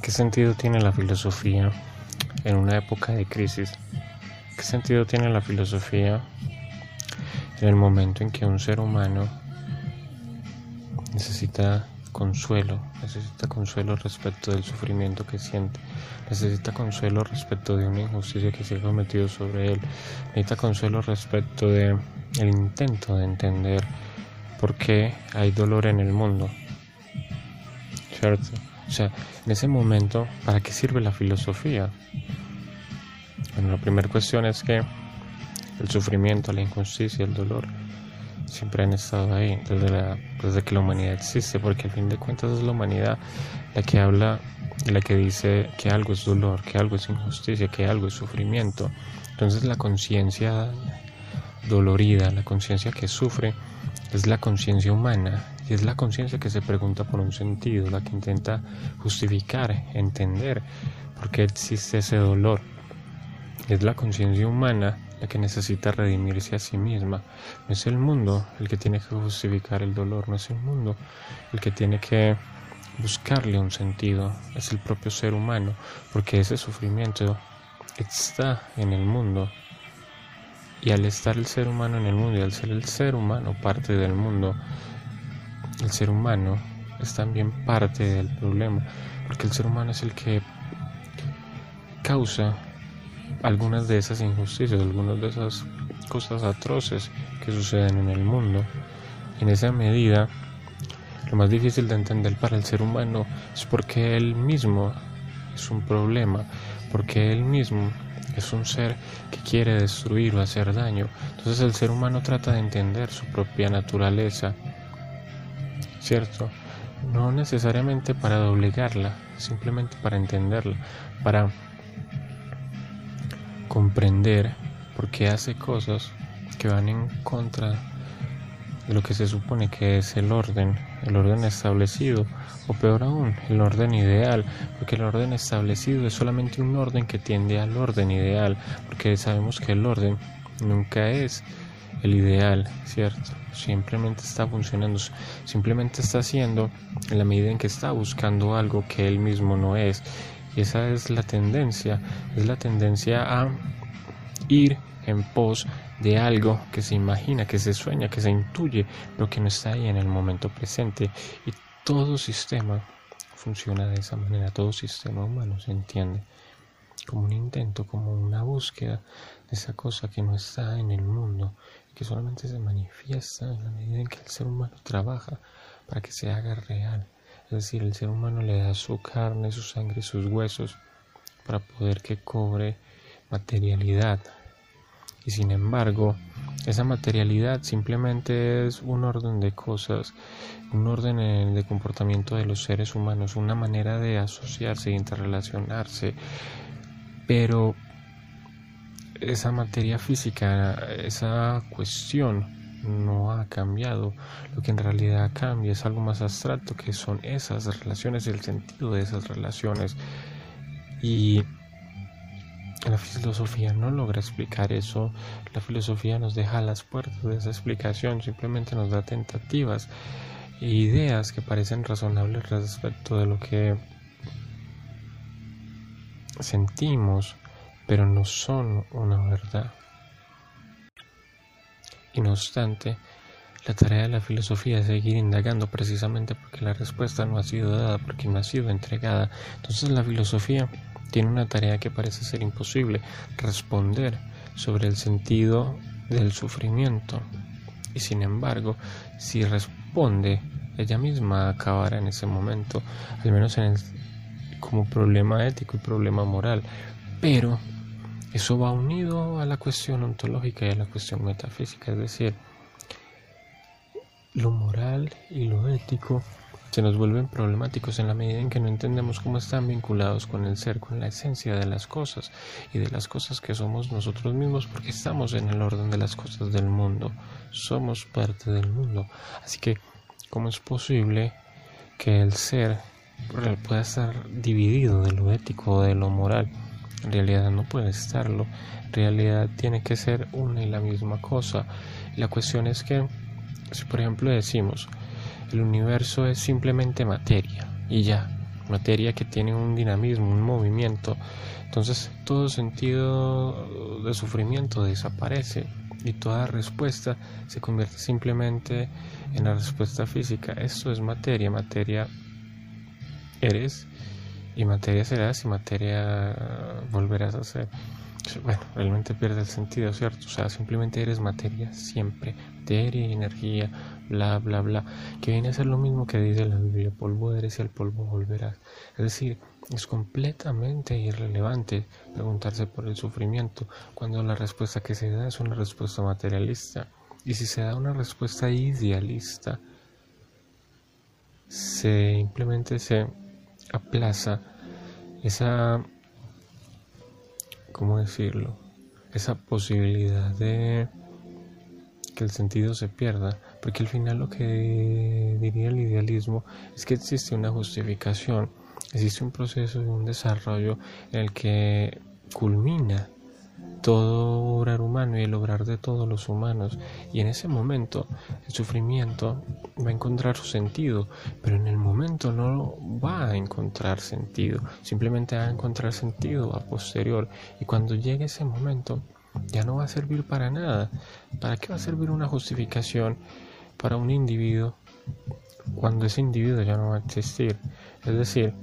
¿Qué sentido tiene la filosofía en una época de crisis? ¿Qué sentido tiene la filosofía en el momento en que un ser humano necesita consuelo, necesita consuelo respecto del sufrimiento que siente, necesita consuelo respecto de una injusticia que se ha cometido sobre él, necesita consuelo respecto de el intento de entender por qué hay dolor en el mundo, ¿cierto? O sea, en ese momento, ¿para qué sirve la filosofía? Bueno, la primera cuestión es que el sufrimiento, la injusticia, el dolor, siempre han estado ahí desde, desde que la humanidad existe, porque al fin de cuentas es la humanidad la que habla, la que dice que algo es dolor, que algo es injusticia, que algo es sufrimiento. Entonces la conciencia dolorida, la conciencia que sufre, es la conciencia humana y es la conciencia que se pregunta por un sentido, la que intenta justificar, entender por qué existe ese dolor. Es la conciencia humana la que necesita redimirse a sí misma. No es el mundo el que tiene que justificar el dolor, no es el mundo el que tiene que buscarle un sentido, es el propio ser humano, porque ese sufrimiento está en el mundo y al estar el ser humano en el mundo y al ser el ser humano parte del mundo, el ser humano es también parte del problema, porque el ser humano es el que causa algunas de esas injusticias, algunas de esas cosas atroces que suceden en el mundo. En esa medida, lo más difícil de entender para el ser humano es porque él mismo es un problema, porque él mismo es un ser que quiere destruir o hacer daño. Entonces el ser humano trata de entender su propia naturaleza, ¿cierto? No necesariamente para doblegarla, simplemente para entenderla, para comprender por qué hace cosas que van en contra de lo que se supone que es el orden, el orden establecido, o peor aún, el orden ideal, porque el orden establecido es solamente un orden que tiende al orden ideal, porque sabemos que el orden nunca es el ideal, ¿cierto? Simplemente está funcionando, simplemente está haciendo en la medida en que está buscando algo que él mismo no es. Y esa es la tendencia, es la tendencia a ir en pos de algo que se imagina, que se sueña, que se intuye, pero que no está ahí en el momento presente. Y todo sistema funciona de esa manera, todo sistema humano se entiende como un intento, como una búsqueda de esa cosa que no está en el mundo que solamente se manifiesta en la medida en que el ser humano trabaja para que se haga real. Es decir, el ser humano le da su carne, su sangre sus huesos para poder que cobre materialidad. Y sin embargo, esa materialidad simplemente es un orden de cosas, un orden de comportamiento de los seres humanos, una manera de asociarse e interrelacionarse. Pero esa materia física, esa cuestión no ha cambiado. Lo que en realidad cambia es algo más abstracto que son esas relaciones, el sentido de esas relaciones. Y la filosofía no logra explicar eso. La filosofía nos deja las puertas de esa explicación, simplemente nos da tentativas e ideas que parecen razonables respecto de lo que sentimos, pero no son una verdad. Y no obstante, la tarea de la filosofía es seguir indagando precisamente porque la respuesta no ha sido dada, porque no ha sido entregada. Entonces la filosofía tiene una tarea que parece ser imposible, responder sobre el sentido del sufrimiento. Y sin embargo, si responde, ella misma acabará en ese momento, al menos en el, como problema ético y problema moral. Pero eso va unido a la cuestión ontológica y a la cuestión metafísica, es decir, lo moral y lo ético se nos vuelven problemáticos en la medida en que no entendemos cómo están vinculados con el ser, con la esencia de las cosas y de las cosas que somos nosotros mismos, porque estamos en el orden de las cosas del mundo, somos parte del mundo. Así que, ¿cómo es posible que el ser pueda estar dividido de lo ético o de lo moral? En realidad no puede estarlo. En realidad tiene que ser una y la misma cosa. La cuestión es que, si por ejemplo decimos, el universo es simplemente materia y ya, materia que tiene un dinamismo, un movimiento, entonces todo sentido de sufrimiento desaparece y toda respuesta se convierte simplemente en la respuesta física. Esto es materia, materia eres y materia serás y materia volverás a ser. Bueno, realmente pierde el sentido, ¿cierto? O sea, simplemente eres materia siempre, materia y energía, bla, bla, bla, que viene a ser lo mismo que dice la Biblia, polvo eres y al polvo volverás. Es decir, es completamente irrelevante preguntarse por el sufrimiento cuando la respuesta que se da es una respuesta materialista. Y si se da una respuesta idealista, se simplemente se aplaza esa, ¿cómo decirlo? Esa posibilidad de que el sentido se pierda, porque al final lo que diría el idealismo es que existe una justificación, existe un proceso un desarrollo en el que culmina todo obrar humano y el obrar de todos los humanos. Y en ese momento el sufrimiento va a encontrar su sentido, pero en el momento no va a encontrar sentido, simplemente va a encontrar sentido a posterior. Y cuando llegue ese momento ya no va a servir para nada. ¿Para qué va a servir una justificación para un individuo cuando ese individuo ya no va a existir? Es decir,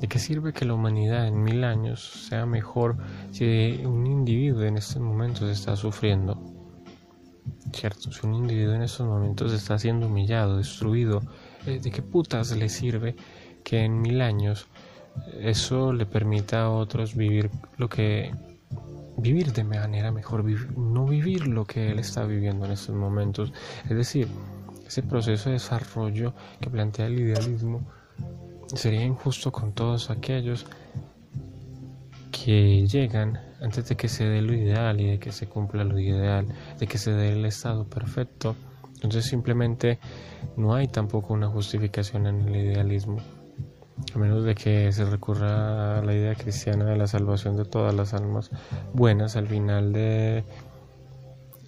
¿De qué sirve que la humanidad en mil años sea mejor si un individuo en estos momentos está sufriendo? ¿Cierto? Si un individuo en estos momentos está siendo humillado, destruido, eh, ¿de qué putas le sirve que en mil años eso le permita a otros vivir lo que vivir de manera mejor, no vivir lo que él está viviendo en estos momentos. Es decir, ese proceso de desarrollo que plantea el idealismo Sería injusto con todos aquellos que llegan antes de que se dé lo ideal y de que se cumpla lo ideal, de que se dé el estado perfecto. Entonces simplemente no hay tampoco una justificación en el idealismo, a menos de que se recurra a la idea cristiana de la salvación de todas las almas buenas al final de,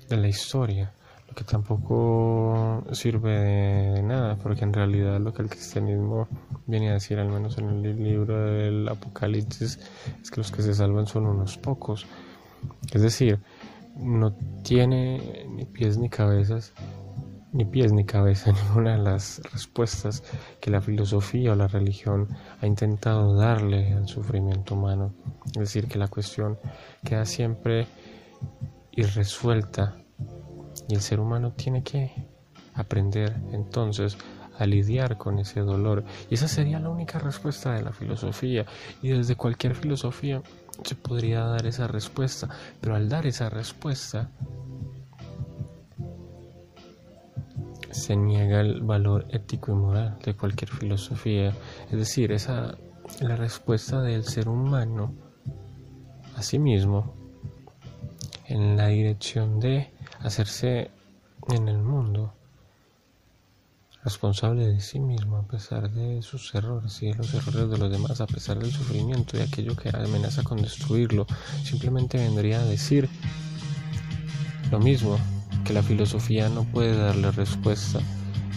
de la historia que tampoco sirve de nada, porque en realidad lo que el cristianismo viene a decir, al menos en el libro del Apocalipsis, es que los que se salvan son unos pocos. Es decir, no tiene ni pies ni cabezas, ni pies ni cabeza ninguna de las respuestas que la filosofía o la religión ha intentado darle al sufrimiento humano. Es decir, que la cuestión queda siempre irresuelta y el ser humano tiene que aprender entonces a lidiar con ese dolor. Y esa sería la única respuesta de la filosofía. Y desde cualquier filosofía se podría dar esa respuesta. Pero al dar esa respuesta se niega el valor ético y moral de cualquier filosofía. Es decir, esa la respuesta del ser humano a sí mismo en la dirección de hacerse en el mundo responsable de sí mismo a pesar de sus errores y de los errores de los demás, a pesar del sufrimiento y aquello que amenaza con destruirlo, simplemente vendría a decir lo mismo, que la filosofía no puede darle respuesta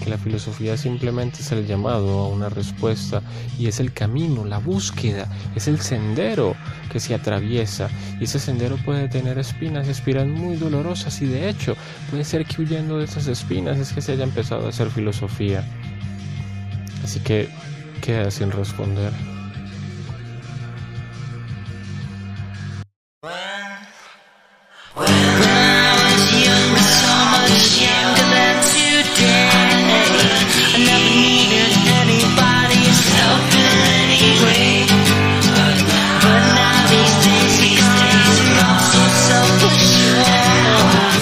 que la filosofía simplemente es el llamado a una respuesta y es el camino, la búsqueda, es el sendero que se atraviesa y ese sendero puede tener espinas y espinas muy dolorosas y de hecho puede ser que huyendo de esas espinas es que se haya empezado a hacer filosofía. Así que queda sin responder.